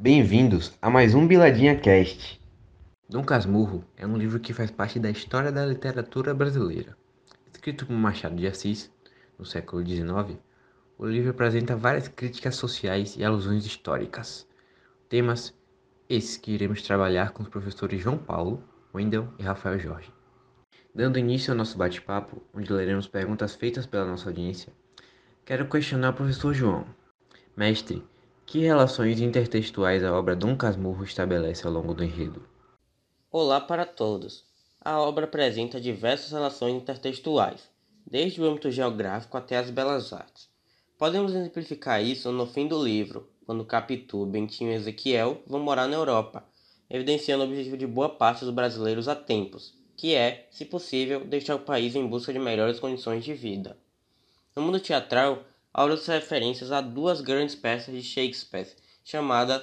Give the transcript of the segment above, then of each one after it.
Bem-vindos a mais um Biladinha Cast. Dom Casmurro é um livro que faz parte da história da literatura brasileira. Escrito por Machado de Assis, no século XIX, o livro apresenta várias críticas sociais e alusões históricas. Temas esses que iremos trabalhar com os professores João Paulo, Wendel e Rafael Jorge. Dando início ao nosso bate-papo, onde leremos perguntas feitas pela nossa audiência, quero questionar o professor João. Mestre, que relações intertextuais a obra Dom Casmurro estabelece ao longo do enredo? Olá para todos. A obra apresenta diversas relações intertextuais, desde o âmbito geográfico até as belas artes. Podemos exemplificar isso no fim do livro, quando Capitu, Bentinho e Ezequiel vão morar na Europa, evidenciando o objetivo de boa parte dos brasileiros há tempos, que é, se possível, deixar o país em busca de melhores condições de vida. No mundo teatral, outras referências a duas grandes peças de Shakespeare, chamadas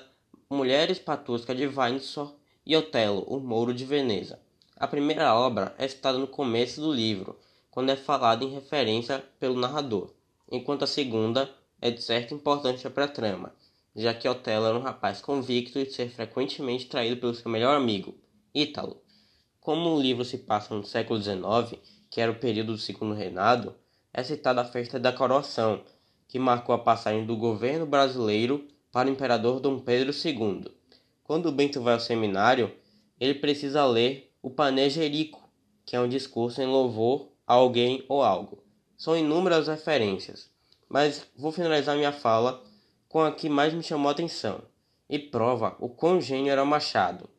Mulheres Patusca de Windsor e Otelo, o Mouro de Veneza. A primeira obra é citada no começo do livro, quando é falada em referência pelo narrador, enquanto a segunda é de certa importância para a trama, já que Otelo era um rapaz convicto de ser frequentemente traído pelo seu melhor amigo, Ítalo. Como o livro se passa no século XIX, que era o período do segundo reinado, é citada a festa da coroação, que marcou a passagem do governo brasileiro para o imperador Dom Pedro II. Quando Bento vai ao seminário, ele precisa ler o Panegírico, que é um discurso em louvor a alguém ou algo. São inúmeras referências, mas vou finalizar minha fala com a que mais me chamou a atenção e prova o quão gênio era Machado.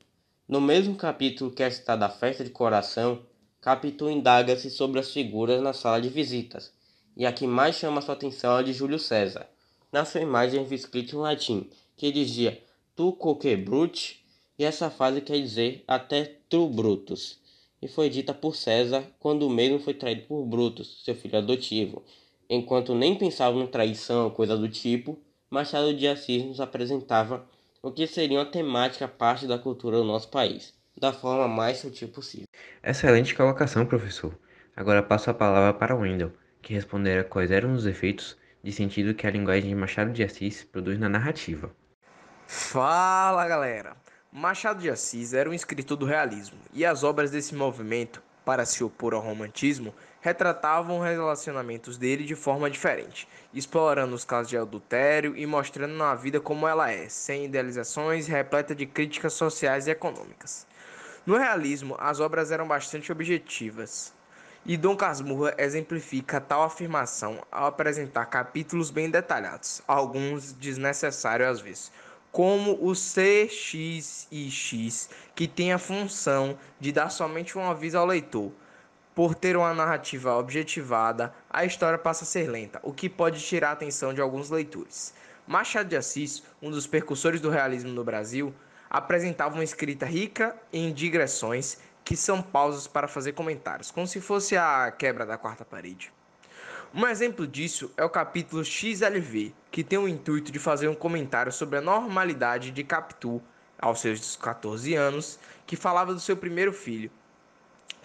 No mesmo capítulo que é citada a festa de coração, Capitu indaga-se sobre as figuras na sala de visitas, e a que mais chama sua atenção é a de Júlio César. Na sua imagem é escrito em latim, que dizia tu coque brute, e essa frase quer dizer até tu Brutus, e foi dita por César quando o mesmo foi traído por Brutus, seu filho adotivo. Enquanto nem pensava em traição ou coisa do tipo, Machado de Assis nos apresentava o que seria uma temática parte da cultura do nosso país, da forma mais sutil possível. Excelente colocação, professor. Agora passo a palavra para Wendel, que responderá quais eram os efeitos de sentido que a linguagem de Machado de Assis produz na narrativa. Fala, galera! Machado de Assis era um escritor do realismo, e as obras desse movimento, para se opor ao romantismo, retratavam os relacionamentos dele de forma diferente, explorando os casos de adultério e mostrando a vida como ela é, sem idealizações, repleta de críticas sociais e econômicas. No realismo, as obras eram bastante objetivas, e Dom Casmurra exemplifica tal afirmação ao apresentar capítulos bem detalhados, alguns desnecessários às vezes, como o CX e X, que tem a função de dar somente um aviso ao leitor por ter uma narrativa objetivada, a história passa a ser lenta, o que pode tirar a atenção de alguns leitores. Machado de Assis, um dos percussores do realismo no Brasil, apresentava uma escrita rica em digressões que são pausas para fazer comentários, como se fosse a quebra da quarta parede. Um exemplo disso é o capítulo XLV, que tem o intuito de fazer um comentário sobre a normalidade de Capitu, aos seus 14 anos, que falava do seu primeiro filho,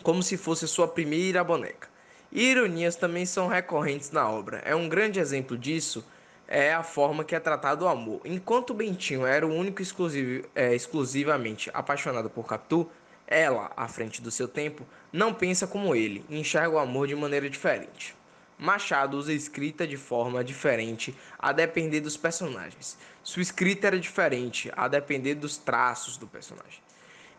como se fosse sua primeira boneca. E ironias também são recorrentes na obra. É um grande exemplo disso é a forma que é tratado o amor. Enquanto Bentinho era o único exclusivo, é, exclusivamente apaixonado por Capitu, ela, à frente do seu tempo, não pensa como ele e enxerga o amor de maneira diferente. Machado usa escrita de forma diferente a depender dos personagens. Sua escrita era diferente a depender dos traços do personagem.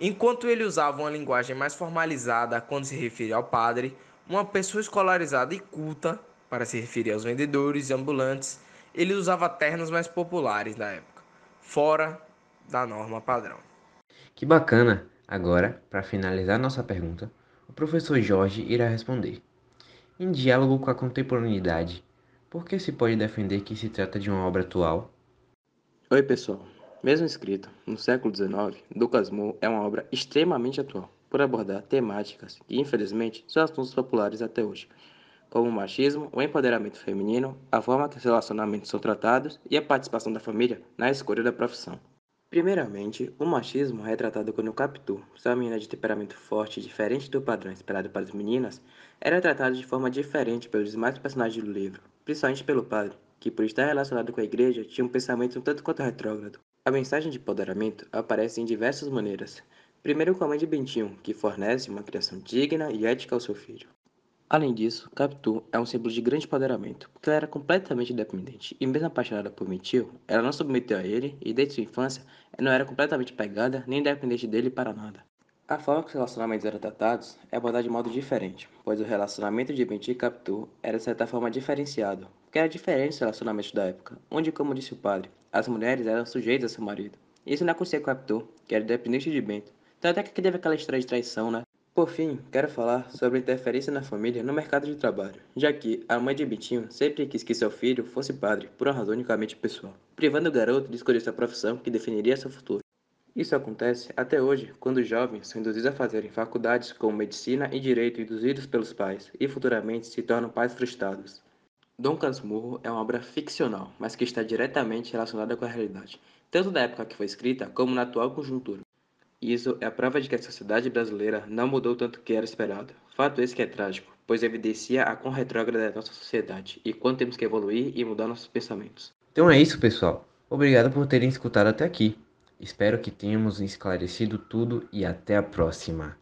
Enquanto ele usava uma linguagem mais formalizada quando se referia ao padre, uma pessoa escolarizada e culta para se referir aos vendedores e ambulantes, ele usava ternos mais populares da época, fora da norma padrão. Que bacana! Agora, para finalizar nossa pergunta, o professor Jorge irá responder. Em diálogo com a contemporaneidade, por que se pode defender que se trata de uma obra atual? Oi, pessoal. Mesmo escrita no século XIX, Lucas Moore é uma obra extremamente atual, por abordar temáticas que, infelizmente, são assuntos populares até hoje, como o machismo, o empoderamento feminino, a forma que os relacionamentos são tratados e a participação da família na escolha da profissão. Primeiramente, o machismo é retratado quando Capitu, sua menina de temperamento forte diferente do padrão esperado para as meninas, era tratado de forma diferente pelos demais personagens do livro, principalmente pelo padre, que por estar relacionado com a igreja tinha um pensamento um tanto quanto retrógrado. A mensagem de empoderamento aparece em diversas maneiras. Primeiro com a mãe de Bentinho, que fornece uma criação digna e ética ao seu filho. Além disso, Capitu é um símbolo de grande empoderamento, porque ela era completamente independente, e mesmo apaixonada por Mitio, ela não submeteu a ele, e desde sua infância, não era completamente pegada nem dependente dele para nada. A forma que os relacionamentos eram tratados é abordada de modo diferente, pois o relacionamento de Bentinho e Capitu era de certa forma diferenciado, porque era diferente dos relacionamentos da época, onde, como disse o padre, as mulheres eram sujeitas a seu marido. Isso não acontecia com Capitu, que era dependente de Bento, tanto é que teve aquela história de traição, né? Por fim, quero falar sobre a interferência na família no mercado de trabalho, já que a mãe de Bentinho sempre quis que seu filho fosse padre, por uma razão unicamente pessoal, privando o garoto de escolher sua profissão que definiria seu futuro. Isso acontece até hoje, quando jovens são induzidos a fazerem faculdades como medicina e direito induzidos pelos pais, e futuramente se tornam pais frustrados. Dom Casmurro é uma obra ficcional, mas que está diretamente relacionada com a realidade, tanto da época que foi escrita como na atual conjuntura. Isso é a prova de que a sociedade brasileira não mudou tanto que era esperado. Fato esse que é trágico, pois evidencia a quão retrógrada é nossa sociedade e quanto temos que evoluir e mudar nossos pensamentos. Então é isso, pessoal. Obrigado por terem escutado até aqui. Espero que tenhamos esclarecido tudo e até a próxima.